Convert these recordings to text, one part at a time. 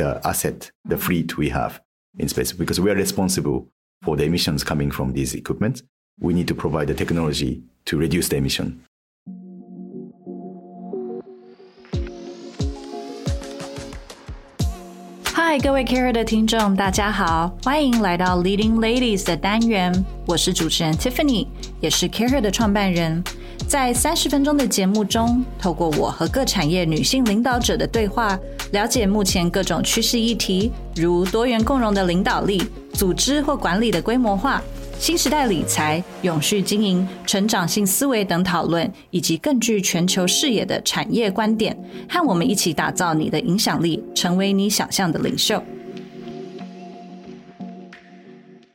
the asset, the fleet we have in space, because we are responsible for the emissions coming from these equipment. We need to provide the technology to reduce the emission. 嗨，各位 Care 的听众，大家好，欢迎来到 Leading Ladies 的单元。我是主持人 Tiffany，也是 Care 的创办人。 在三十分钟的节目中，透过我和各产业女性领导者的对话，了解目前各种趋势议题，如多元共融的领导力、组织或管理的规模化、新时代理财、永续经营、成长性思维等讨论，以及更具全球视野的产业观点，和我们一起打造你的影响力，成为你想象的领袖。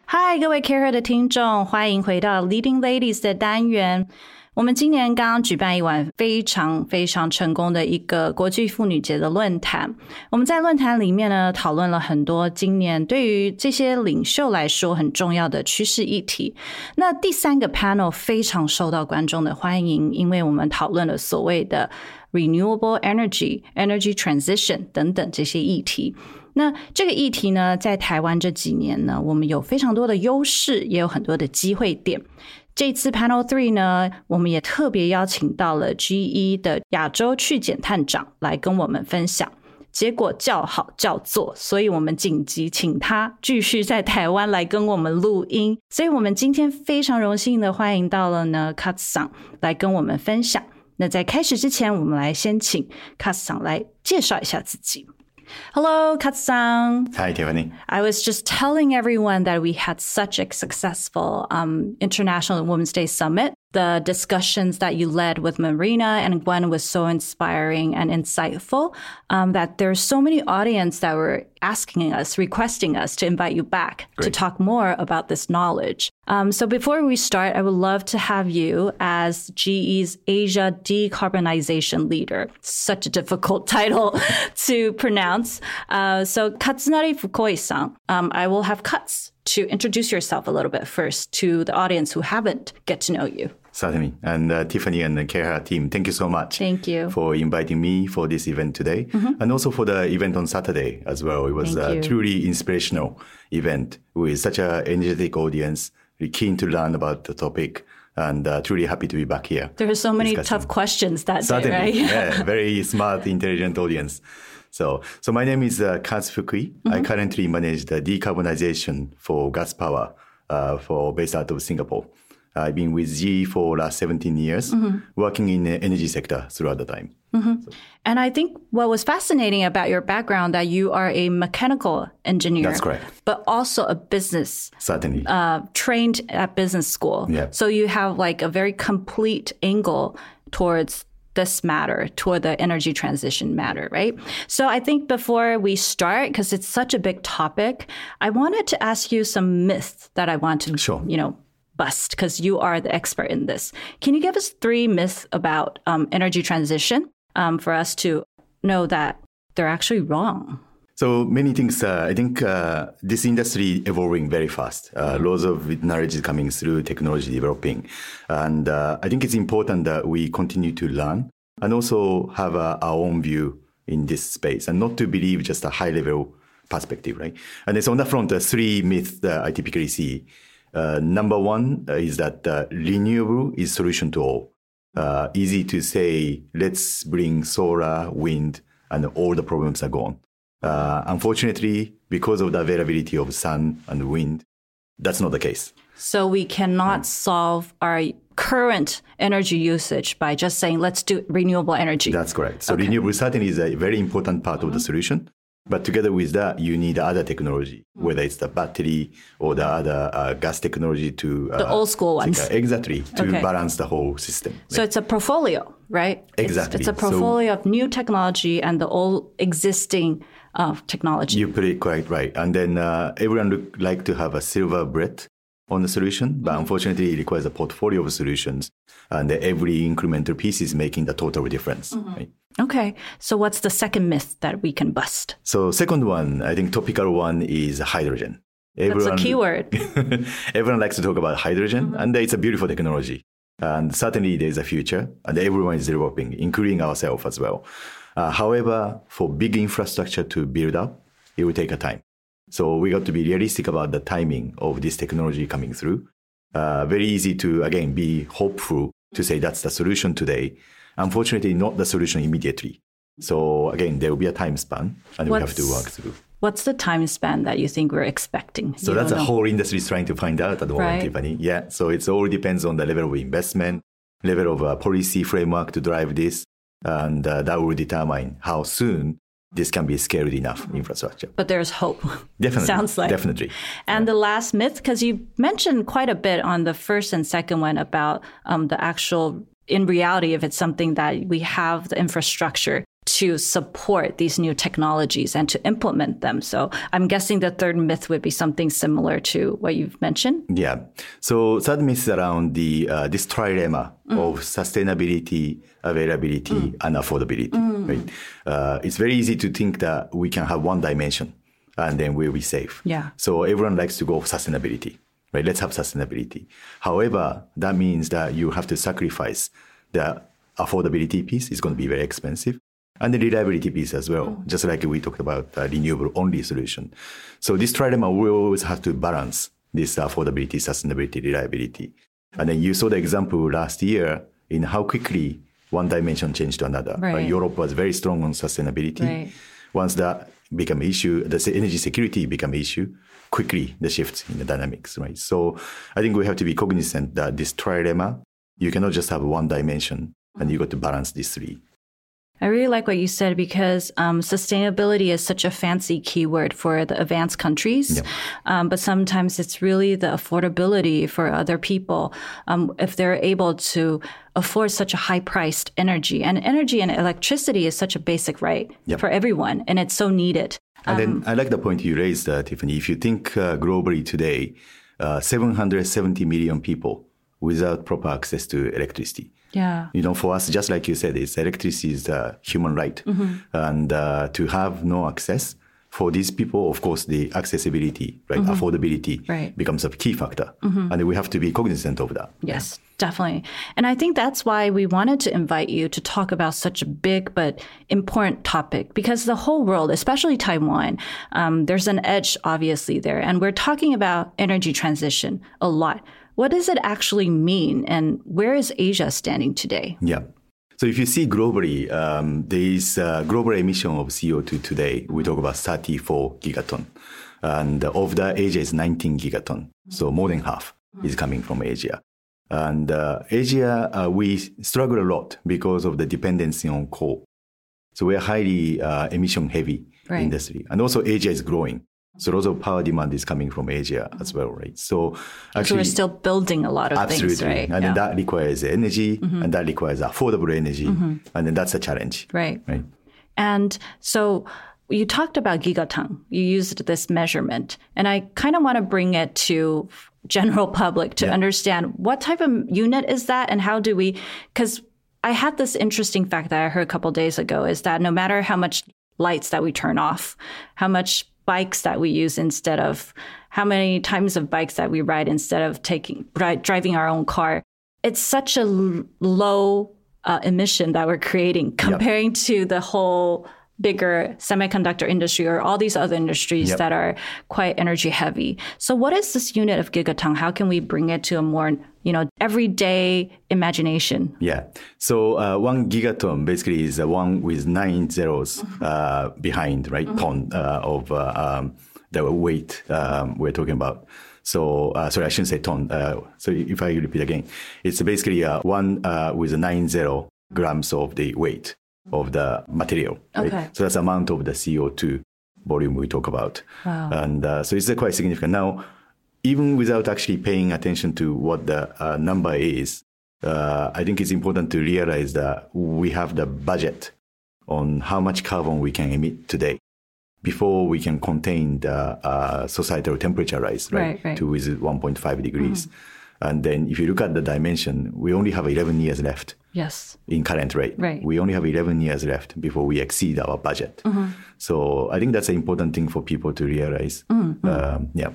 嗨，各位 Care 的听众，欢迎回到 Leading Ladies 的单元。我们今年刚刚举办一晚非常非常成功的一个国际妇女节的论坛。我们在论坛里面呢，讨论了很多今年对于这些领袖来说很重要的趋势议题。那第三个 panel 非常受到观众的欢迎，因为我们讨论了所谓的 renewable energy、energy transition 等等这些议题。那这个议题呢，在台湾这几年呢，我们有非常多的优势，也有很多的机会点。这次 Panel Three 呢，我们也特别邀请到了 GE 的亚洲去检探长来跟我们分享。结果叫好叫座，所以我们紧急请他继续在台湾来跟我们录音。所以我们今天非常荣幸的欢迎到了呢 Kat 桑来跟我们分享。那在开始之前，我们来先请 Kat 桑来介绍一下自己。Hello, Kaz-san. Hi, Tiffany. I was just telling everyone that we had such a successful um, International Women's Day Summit. The discussions that you led with Marina and Gwen was so inspiring and insightful um, that there's so many audience that were asking us, requesting us to invite you back to talk more about this knowledge. Um, so before we start, I would love to have you as GE's Asia decarbonization leader. Such a difficult title to pronounce. Uh, so Kazunari Fukui-san, um, I will have Kaz to introduce yourself a little bit first to the audience who haven't get to know you. Certainly. And uh, Tiffany and the CAREhER team, thank you so much. Thank you. For inviting me for this event today and also for the event on Saturday as well. It was a truly inspirational event with such an energetic audience, really keen to learn about the topic and uh, truly happy to be back here. There were so many discussing. tough questions that Certainly. day, right? yeah, very smart, intelligent audience. So, so my name is uh, Kaz Fukui. I currently manage the decarbonization for gas power uh, for based out of Singapore. I've been with GE for last 17 years, working in the energy sector throughout the time. And I think what was fascinating about your background that you are a mechanical engineer. That's correct. But also a business Certainly. uh, trained at business school. Yeah. So you have like a very complete angle towards this matter, toward the energy transition matter, right? So I think before we start, because it's such a big topic, I wanted to ask you some myths that I want to, Sure. you know, bust because you are the expert in this. Can you give us three myths about um, energy transition um, for us to know that they're actually wrong? So many things. Uh, I think uh, this industry evolving very fast. Uh, lots of knowledge is coming through, technology developing, and uh, I think it's important that we continue to learn and also have uh, our own view in this space, and not to believe just a high level perspective, right? And it's on that front, the three myths that I typically see. Uh, number one uh, is that uh, renewable is solution to all. Uh, easy to say, let's bring solar, wind, and all the problems are gone. Uh, unfortunately, because of the availability of sun and wind, that's not the case. So we cannot solve our current energy usage by just saying, let's do renewable energy. That's correct. So renewable certainly is a very important part of the solution. But together with that, you need other technology, whether it's the battery or the other uh, gas technology to uh, The old school ones. Exactly to Okay. balance the whole system. So it's a portfolio, right? Exactly. It's, a So- portfolio of new technology and the old existing of technology. You put it quite right. And then uh, everyone would like to have a silver bullet on the solution, but unfortunately, it requires a portfolio of solutions, and every incremental piece is making the total difference. Right? Okay. So what's the second myth that we can bust? So, second one, I think topical one is hydrogen. That's a keyword. everyone likes to talk about hydrogen, and it's a beautiful technology. And certainly, there's a future, and everyone is developing, including ourselves as well. Uh, however, for big infrastructure to build up, it will take a time. So we got to be realistic about the timing of this technology coming through. Uh, very easy to again be hopeful to say that's the solution today. Unfortunately, not the solution immediately. So again, there will be a time span, and we have to work through. What's the time span that you think we're expecting? So You that's the whole industry is trying to find out at the moment, Right. Tiffany. Yeah. So it all depends on the level of investment, level of uh, policy framework to drive this, and uh, that will determine how soon this can be scaled enough infrastructure. But there's hope. Definitely. Sounds like. definitely. And the last myth, because you mentioned quite a bit on the first and second one about um, the actual, in reality, if it's something that we have the infrastructure to support these new technologies and to implement them. So I'm guessing the third myth would be something similar to what you've mentioned. Yeah. So third myth is around the uh, this trilemma of sustainability, availability, and affordability. Right. Uh, it's very easy to think that we can have one dimension, and then we'll be safe. Yeah. So everyone likes to go for sustainability. Right. Let's have sustainability. However, that means that you have to sacrifice the affordability piece. is going to be very expensive. And the reliability piece as well, just like we talked about uh, renewable only solution. So this trilemma will always have to balance this affordability, sustainability, reliability. And then you saw the example last year in how quickly one dimension changed to another. Right. Europe was very strong on sustainability. Right. Once that became an issue, the energy security became an issue, quickly the shift in the dynamics, right? So I think we have to be cognizant that this trilemma, you cannot just have one dimension and you got to balance these three. I really like what you said because um, sustainability is such a fancy keyword for the advanced countries. Um, but sometimes it's really the affordability for other people. Um, if they're able to afford such a high priced energy and energy and electricity is such a basic right Yep. for everyone and it's so needed. And then I like the point you raised, uh, Tiffany. If you think uh, globally today, uh, 770 million people without proper access to electricity. Yeah. You know, for us, just like you said, it's electricity is a human right, and uh, to have no access for these people, of course, the accessibility, right, affordability, Right. becomes a key factor, and we have to be cognizant of that. Yes, definitely. And I think that's why we wanted to invite you to talk about such a big but important topic because the whole world, especially Taiwan, um, there's an edge obviously there. And we're talking about energy transition a lot. What does it actually mean? And where is Asia standing today? Yeah. So if you see globally, um, there is uh, global emission of CO2 today. We talk about 34 gigaton. And of that, Asia is 19 gigaton. So more than half is coming from Asia. And uh, Asia, uh, we struggle a lot because of the dependency on coal. So we're highly uh, emission heavy Right. industry. And also Asia is growing. So lots of power demand is coming from Asia as well, right? So So actually, we're still building a lot of Absolutely. things, right? And then that requires energy mm-hmm. and that requires affordable energy. Mm-hmm. And then that's a challenge. Right. Right. And so you talked about gigaton. You used this measurement, and I kind of want to bring it to general public to understand what type of unit is that, and how do we? Because I had this interesting fact that I heard a couple days ago is that no matter how much lights that we turn off, how much bikes that we use instead of how many times of bikes that we ride instead of taking ri- driving our own car, it's such a l- low uh, emission that we're creating comparing to the whole bigger semiconductor industry or all these other industries Yep. that are quite energy heavy. So what is this unit of gigaton? How can we bring it to a more, you know, everyday imagination? Yeah. So uh, one gigaton basically is the one with nine zeros uh, behind, right? Ton uh, of uh, um, the weight um, we're talking about. So uh, sorry, I shouldn't say ton. Uh, so if I repeat again, it's basically uh, one uh, with nine zero grams of the weight of the material. Right? Okay. So that's the amount of the CO2 volume we talk about. Wow. And uh, so it's uh, quite significant. Now, even without actually paying attention to what the uh, number is, uh, I think it's important to realize that we have the budget on how much carbon we can emit today before we can contain the uh, societal temperature rise, right, Right, right. to with 1.5 degrees. And then if you look at the dimension, we only have 11 years left Yes. in current rate. Right. We only have 11 years left before we exceed our budget. So I think that's an important thing for people to realize. Um, yeah.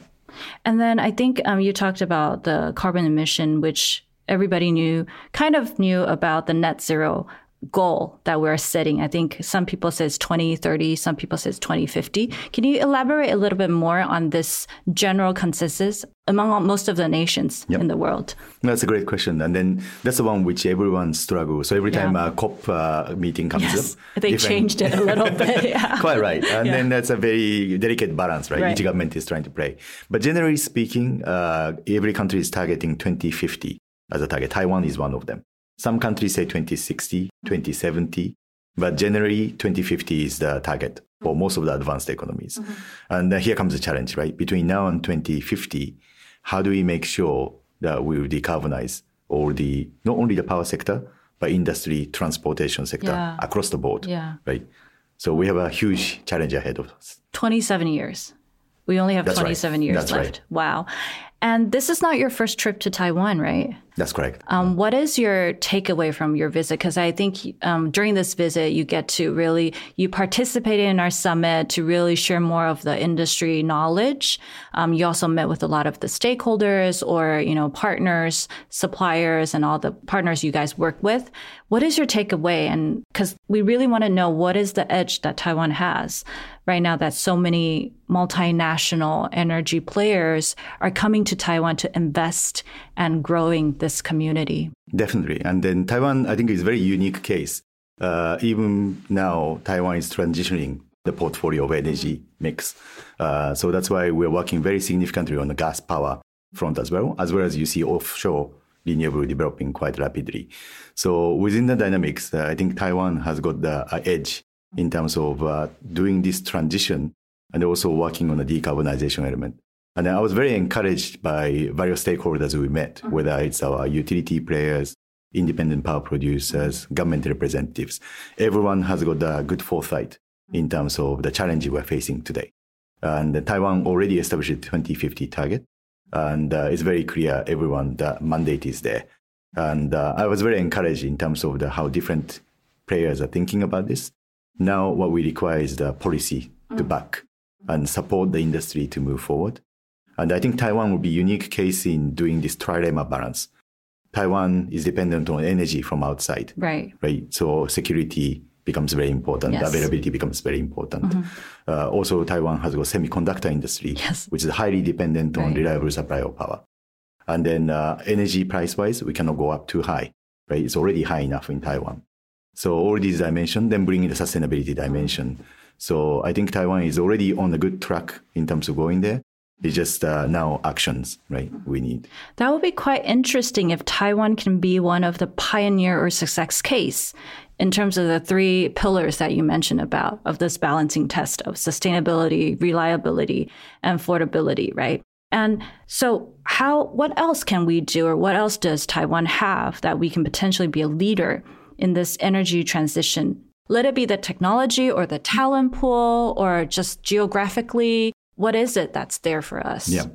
And then I think um, you talked about the carbon emission, which everybody knew, kind of knew about the net zero goal that we're setting. I think some people says 2030, some people says 2050. Can you elaborate a little bit more on this general consensus among all, most of the nations in the world? That's a great question. And then that's the one which everyone struggles. So every time Yeah. a COP uh, meeting comes Yes, up, they different- changed it a little bit. Yeah. Quite right. And then that's a very delicate balance, right? Right. Each government is trying to play. But generally speaking, uh, every country is targeting 2050 as a target. Taiwan is one of them. Some countries say 2060, 2070, but generally 2050 is the target for most of the advanced economies. And uh, here comes the challenge, right? Between now and 2050, how do we make sure that we will decarbonize all the, not only the power sector, but industry, transportation sector Yeah. across the board, Yeah. right? So we have a huge challenge ahead of us. 27 years. We only have That's right. 27 years That's left. right. Wow. And this is not your first trip to Taiwan, right? That's correct. Um, what is your takeaway from your visit? Because I think um, during this visit, you get to really you participated in our summit to really share more of the industry knowledge. Um, you also met with a lot of the stakeholders or you know partners, suppliers, and all the partners you guys work with. What is your takeaway? And because we really want to know what is the edge that Taiwan has right now that so many multinational energy players are coming to Taiwan to invest and growing this community. Definitely. And then Taiwan, I think, is a very unique case. Uh, even now, Taiwan is transitioning the portfolio of energy mix. Uh, so that's why we're working very significantly on the gas power front as well, as well as you see offshore renewable developing quite rapidly. So within the dynamics, uh, I think Taiwan has got the uh, edge in terms of uh, doing this transition and also working on the decarbonization element. And I was very encouraged by various stakeholders we met, whether it's our utility players, independent power producers, government representatives. Everyone has got a good foresight in terms of the challenge we're facing today. And Taiwan already established a 2050 target. And uh, it's very clear everyone, the mandate is there. And uh, I was very encouraged in terms of the, how different players are thinking about this. Now, what we require is the policy to back and support the industry to move forward. And I think Taiwan will be a unique case in doing this trilemma balance. Taiwan is dependent on energy from outside, Right. right? So security becomes very important. Yes. Availability becomes very important. Uh, also, Taiwan has a semiconductor industry, Yes. which is highly dependent on Right. reliable supply of power. And then uh, energy price wise, we cannot go up too high, right? It's already high enough in Taiwan. So all these dimensions, then bring in the sustainability dimension. So I think Taiwan is already on a good track in terms of going there. It's just uh, now actions, right? We need. That would be quite interesting if Taiwan can be one of the pioneer or success case in terms of the three pillars that you mentioned about of this balancing test of sustainability, reliability, and affordability, right? And so how what else can we do or what else does Taiwan have that we can potentially be a leader in this energy transition? Let it be the technology or the talent pool or just geographically, what is it that's there for us? Yeah.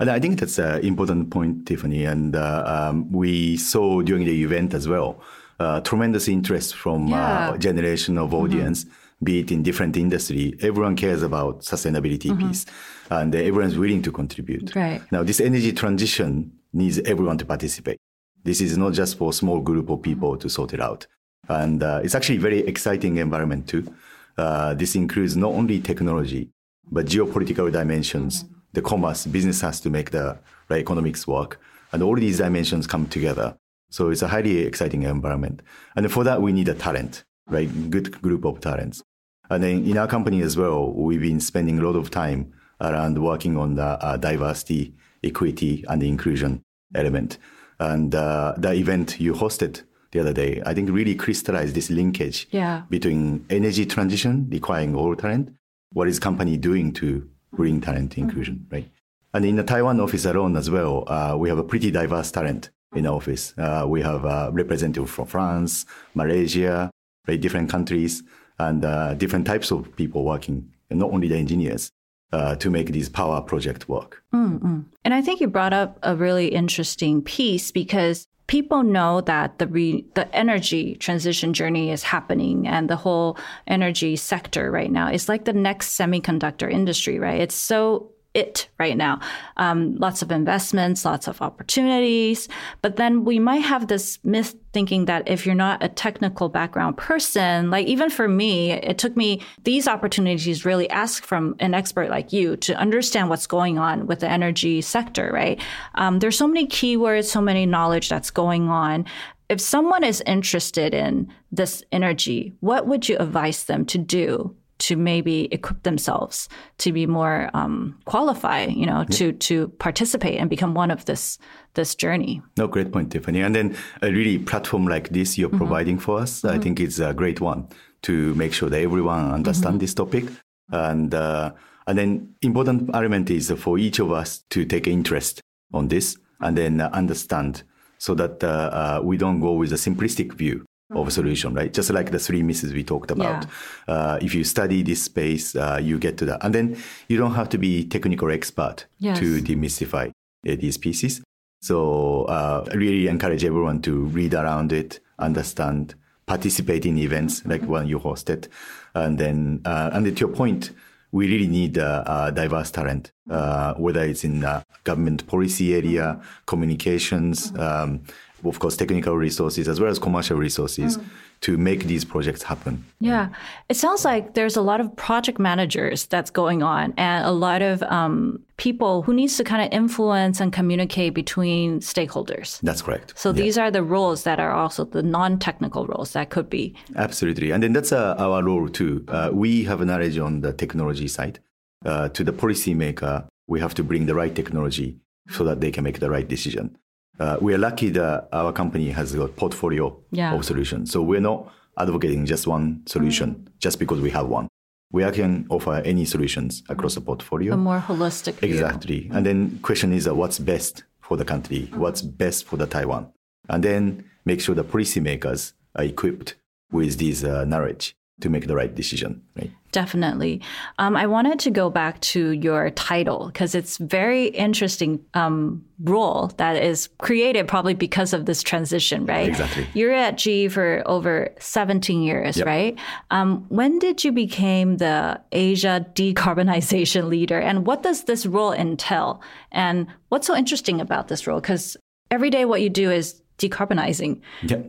And I think that's an important point, Tiffany. And uh, um, we saw during the event as well uh, tremendous interest from Yeah. Mm-hmm. uh, generation of audience, be it in different industry. Everyone cares about sustainability piece, and uh, everyone's willing to contribute. Mm-hmm. Right. Now, this energy transition needs everyone to participate. This is not just for a small group of people to sort it out. And uh, it's actually a very exciting environment too. Uh, this includes not only technology, but geopolitical dimensions. The commerce, business has to make the right economics work. And all these dimensions come together. So it's a highly exciting environment. And for that, we need a talent, right? Good group of talents. And then in our company as well, we've been spending a lot of time around working on the uh, diversity, equity, and inclusion element. And uh, the event you hosted the other day, I think really crystallized this linkage Yeah. between energy transition requiring all talent, what is company doing to bring talent inclusion, right? And in the Taiwan office alone as well, uh, we have a pretty diverse talent in our office. Uh, we have a representative from France, Malaysia, right, different countries, and uh, different types of people working and not only the engineers, uh, to make these power project work. Mm-hmm. And I think you brought up a really interesting piece because people know that the re, the energy transition journey is happening and the whole energy sector right now is like the next semiconductor industry, right? It's so it right now. Um, lots of investments, lots of opportunities. But then we might have this myth thinking that if you're not a technical background person, like even for me, it took me these opportunities really ask from an expert like you to understand what's going on with the energy sector, right? Um, there's so many keywords, so many knowledge that's going on if someone is interested in this energy, what would you advise them to do to maybe equip themselves to be more um, qualified, you know, to to participate and become one of this this journey. No, great point, Tiffany. And then a really platform like this you're mm-hmm. providing for us, mm-hmm. I think it's a great one to make sure that everyone understand mm-hmm. this topic. And uh, and then important element is for each of us to take interest on this and then understand so that uh, uh, we don't go with a simplistic view of a solution, right? Just like the three misses we talked about. Yeah. Uh, if you study this space, uh, you get to that. And then you don't have to be technical expert yes. to demystify uh, these pieces. So uh, I really encourage everyone to read around it, understand, participate in events like mm-hmm. one you hosted. And then, uh, and to your point, we really need uh, diverse talent, whether it's in government policy area, communications, mm-hmm. um, of course, technical resources as well as commercial resources mm. to make these projects happen. Yeah. It sounds like there's a lot of project managers that's going on and a lot of um, people who needs to kind of influence and communicate between stakeholders. That's correct. So yeah. these are the roles that are also the non-technical roles that could be. Absolutely. And then that's uh, our role too. Uh, we have knowledge on the technology side. Uh, to the policymaker, we have to bring the right technology so that they can make the right decision uh, we are lucky that our company has a portfolio yeah. of solutions. So we're not advocating just one solution mm. just because we have one. We can offer any solutions across the portfolio. A more holistic view. Exactly. And then question is uh, what's best for the country? Mm. What's best for the Taiwan? And then make sure the policymakers are equipped with this uh, knowledge to make the right decision, right? Definitely. Um, I wanted to go back to your title because it's very interesting um, role that is created probably because of this transition, right? Exactly. You're at GE for over 17 years, yep. right? Um, when did you become the Asia decarbonization leader, and what does this role entail? And what's so interesting about this role? Because every day what you do is decarbonizing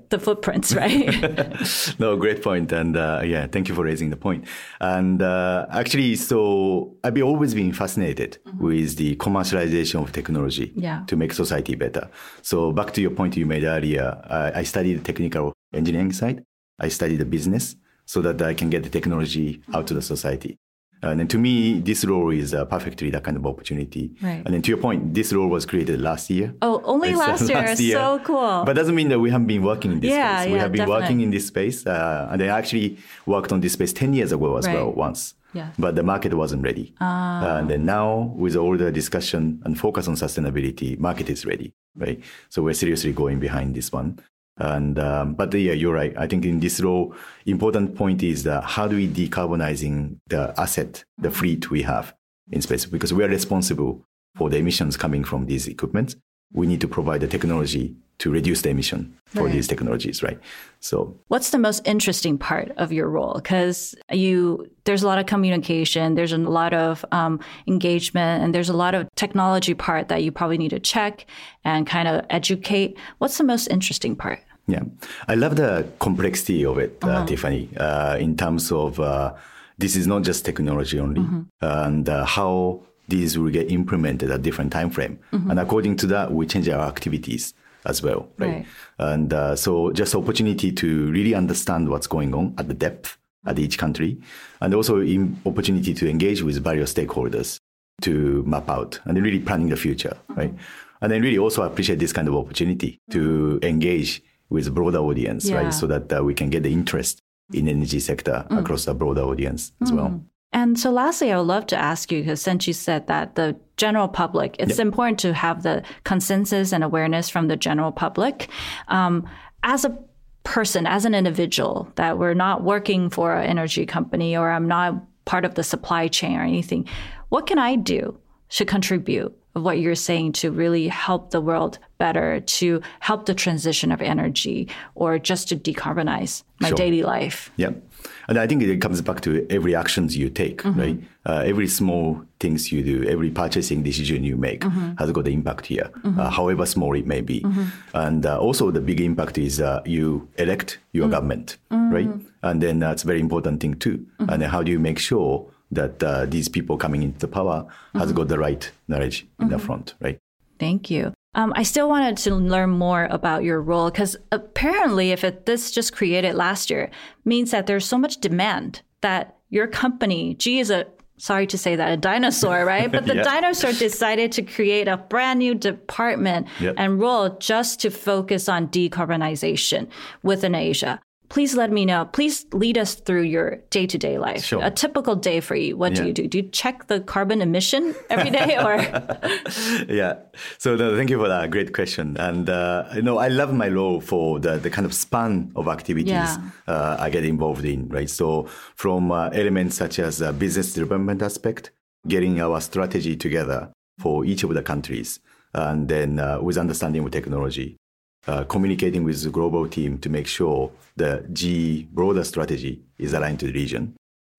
the footprints, right? no, great point. And uh, yeah, thank you for raising the point. And uh, actually, so I've always been fascinated mm-hmm. with the commercialization of technology yeah. to make society better. So back to your point you made earlier, I studied the technical engineering side. I studied the business so that I can get the technology out to the society. And then to me, this role is uh, perfectly that kind of opportunity. Right. And then to your point, this role was created last year. Oh, only last, year. last, year. So cool. But doesn't mean that we haven't been working in this yeah, space. Yeah, we have been definitely. working in this space. Uh, and I actually worked on this space 10 years ago as right. well, once. Yeah. But the market wasn't ready. Ah. Uh, and then now, with all the discussion and focus on sustainability, market is ready, right? So we're seriously going behind this one. And um, but yeah, you're right. I think in this role, important point is that how do we decarbonizing the asset, the fleet we have in space? Because we are responsible for the emissions coming from these equipment. We need to provide the technology to reduce the emission for right. these technologies, right? So, what's the most interesting part of your role? Because you, there's a lot of communication, there's a lot of um, engagement, and there's a lot of technology part that you probably need to check and kind of educate. What's the most interesting part? Yeah, I love the complexity of it, uh, uh-huh. Tiffany, uh, in terms of uh, this is not just technology only, mm-hmm. and uh, how these will get implemented at different time frame, mm-hmm. and according to that, we change our activities as well, right? right. And uh, so, just opportunity to really understand what's going on at the depth at each country, and also in opportunity to engage with various stakeholders to map out and really planning the future, mm-hmm. right? And then really also appreciate this kind of opportunity to engage with a broader audience, yeah. right? So that uh, we can get the interest in energy sector mm. across a broader audience as mm. well. And so lastly, I would love to ask you, because since you said that the general public, it's yep. important to have the consensus and awareness from the general public. Um, as a person, as an individual, that we're not working for an energy company or I'm not part of the supply chain or anything. What can I do to contribute of what you're saying to really help the world better, to help the transition of energy, or just to decarbonize my Sure. daily life? Yeah. And I think it comes back to every actions you take, right? Uh, every small things you do, every purchasing decision you make has got an impact here, uh, however small it may be. And uh, also the big impact is uh, you elect your government, right? And then that's a very important thing too. And how do you make sure that uh, these people coming into the power has got the right knowledge in the front, right? Thank you. Um, I still wanted to learn more about your role because apparently, if it, this just created last year, means that there's so much demand that your company, GE is a sorry to say that a dinosaur, right? But the Yeah. dinosaur decided to create a brand new department Yep. and role just to focus on decarbonization within Asia. Please let me know. Please lead us through your day to day life. Sure. A typical day for you. What do you do? Do you check the carbon emission every day or? yeah. So no, thank you for that great question. And uh, you know, I love my role for the, the kind of span of activities Yeah. uh, I get involved in. Right. So from uh, elements such as uh, business development aspect, getting our strategy together for each of the countries, and then uh, with understanding of technology, uh, communicating with the global team to make sure the GE broader strategy is aligned to the region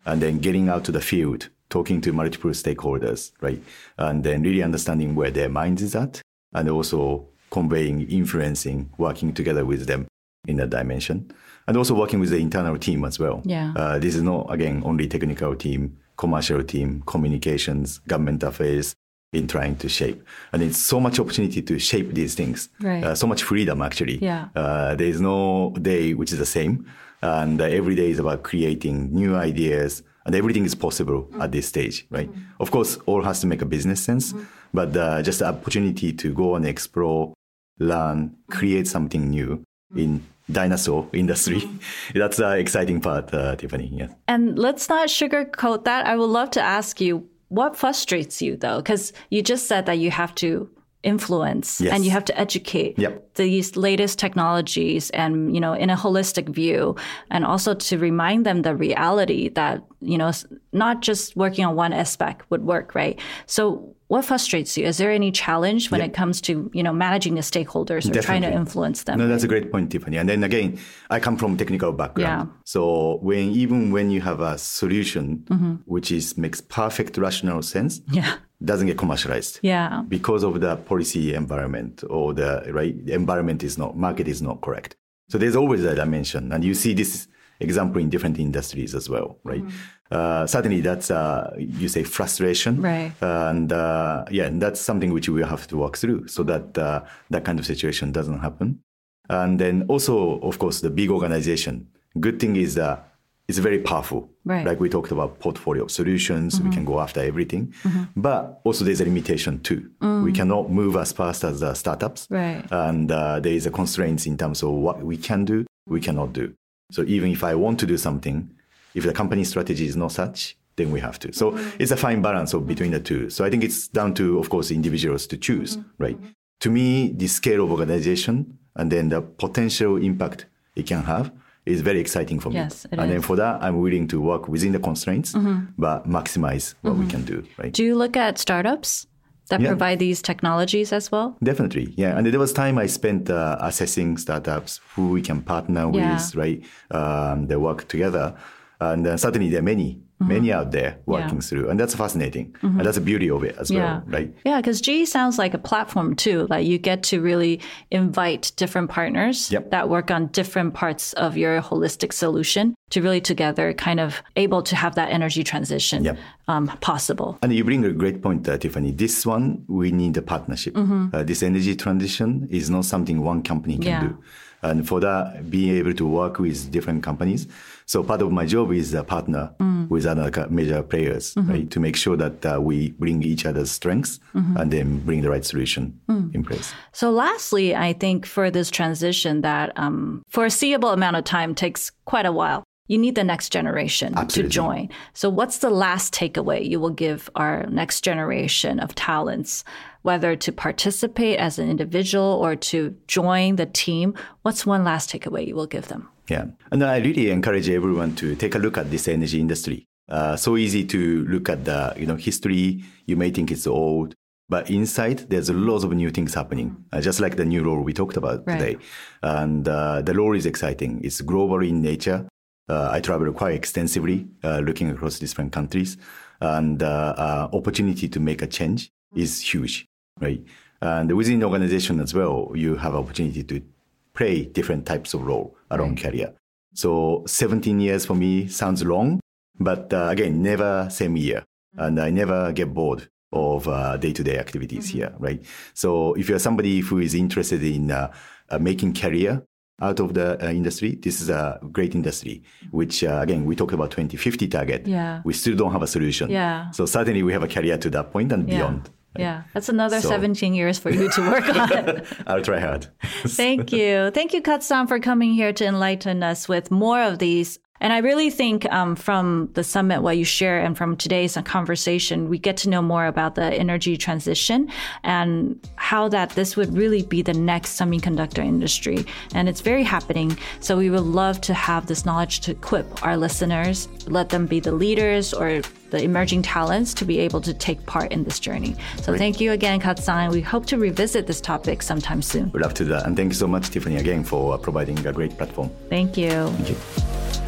and then getting out to the field, talking to multiple stakeholders, right? And then really understanding where their minds is at and also conveying, influencing, working together with them in that dimension. And also working with the internal team as well. Yeah. Uh, this is not, again, only technical team, commercial team, communications, government affairs in trying to shape. And it's so much opportunity to shape these things. Right. Uh, so much freedom, actually. Yeah. Uh, there is no day which is the same. And uh, every day is about creating new ideas, and everything is possible at this stage, right? Of course, all has to make a business sense, but uh, just the opportunity to go and explore, learn, create something new in dinosaur industry. That's the exciting part, uh, Tiffany. Yes. And let's not sugarcoat that. I would love to ask you what frustrates you though, because you just said that you have to influence Yes. and you have to educate Yep. these latest technologies and you know in a holistic view and also to remind them the reality that you know not just working on one aspect would work right so what frustrates you is there any challenge when Yep. it comes to you know managing the stakeholders or trying to influence them No, that's a great point, Tiffany. And then again, I come from technical background. Yeah. So when even when you have a solution mm-hmm. which is makes perfect rational sense, yeah doesn't get commercialized. yeah because of the policy environment or the right the environment is not market is not correct so there's always a dimension and you see this example in different industries as well right? Uh, certainly that's uh, you say frustration. Right. and uh, yeah and that's something which we have to work through so that uh, that kind of situation doesn't happen. And then also of course the big organization. Good thing is uh, it's very powerful. Right. like we talked about portfolio of solutions we can go after everything. But also there's a limitation too. We cannot move as fast as the startups. Right. and uh, there is a constraints in terms of what we can do we cannot do so even if i want to do something if the company strategy is not such then we have to. So mm. it's a fine balance of between the two. So i think it's down to of course individuals to choose mm-hmm. right? To me the scale of organization and then the potential impact it can have is very exciting for me. Yes, and then for that i'm willing to work within the constraints mm-hmm. but maximize what we mm-hmm. can do right? Do you look at startups that Yeah. provide these technologies as well Definitely, yeah. And there was time I spent uh, assessing startups who we can partner Yeah. with, right? Um, they work together, and uh, certainly there are many, Mm-hmm. many out there working through, and that's fascinating, and that's the beauty of it as well, right? Yeah, because GE sounds like a platform too. Like you get to really invite different partners Yep. that work on different parts of your holistic solution to really together kind of able to have that energy transition Yep. um, possible. And you bring a great point, uh, Tiffany. This one, we need a partnership. Uh, this energy transition is not something one company can Mm-hmm. Yeah. do. And for that, being able to work with different companies. So part of my job is a partner Mm. with other major players, Mm-hmm. right? To make sure that uh, we bring each other's strengths Mm-hmm. and then bring the right solution Mm. in place. So, lastly, I think for this transition that um, foreseeable amount of time takes quite a while. You need the next generation Absolutely. to join. So, what's the last takeaway you will give our next generation of talents, whether to participate as an individual or to join the team? What's one last takeaway you will give them? Yeah. And I really encourage everyone to take a look at this energy industry. Uh, so easy to look at the you know history. You may think it's old, but inside there's lots of new things happening. Uh, just like the new role we talked about Right. today, and uh, the role is exciting. It's global in nature. Uh, I travel quite extensively, uh, looking across different countries, and uh, uh, opportunity to make a change is huge, right? And within the organization as well, you have opportunity to play different types of role along career. So 17 years for me sounds long, but uh, again, never same year, and I never get bored of uh, day-to-day activities here, right? So if you're somebody who is interested in uh, uh, making career out of the uh, industry, this is a great industry. Which uh, again, we talked about 2050 target. Yeah. we still don't have a solution. Yeah. So certainly we have a career to that point and Yeah. beyond. Yeah, that's another So- 17 years for you to work on. I'll try hard. Thank you. Thank you, Kaz-san, for coming here to enlighten us with more of these. And I really think um, from the summit, what you share, and from today's conversation, we get to know more about the energy transition and how that this would really be the next semiconductor industry. And it's very happening. So we would love to have this knowledge to equip our listeners, let them be the leaders or the emerging talents to be able to take part in this journey. So thank you again, Kaz-san. We hope to revisit this topic sometime soon. We'd love to do that. And thank you so much, Tiffany, again for uh, providing a great platform. Thank you. Thank you.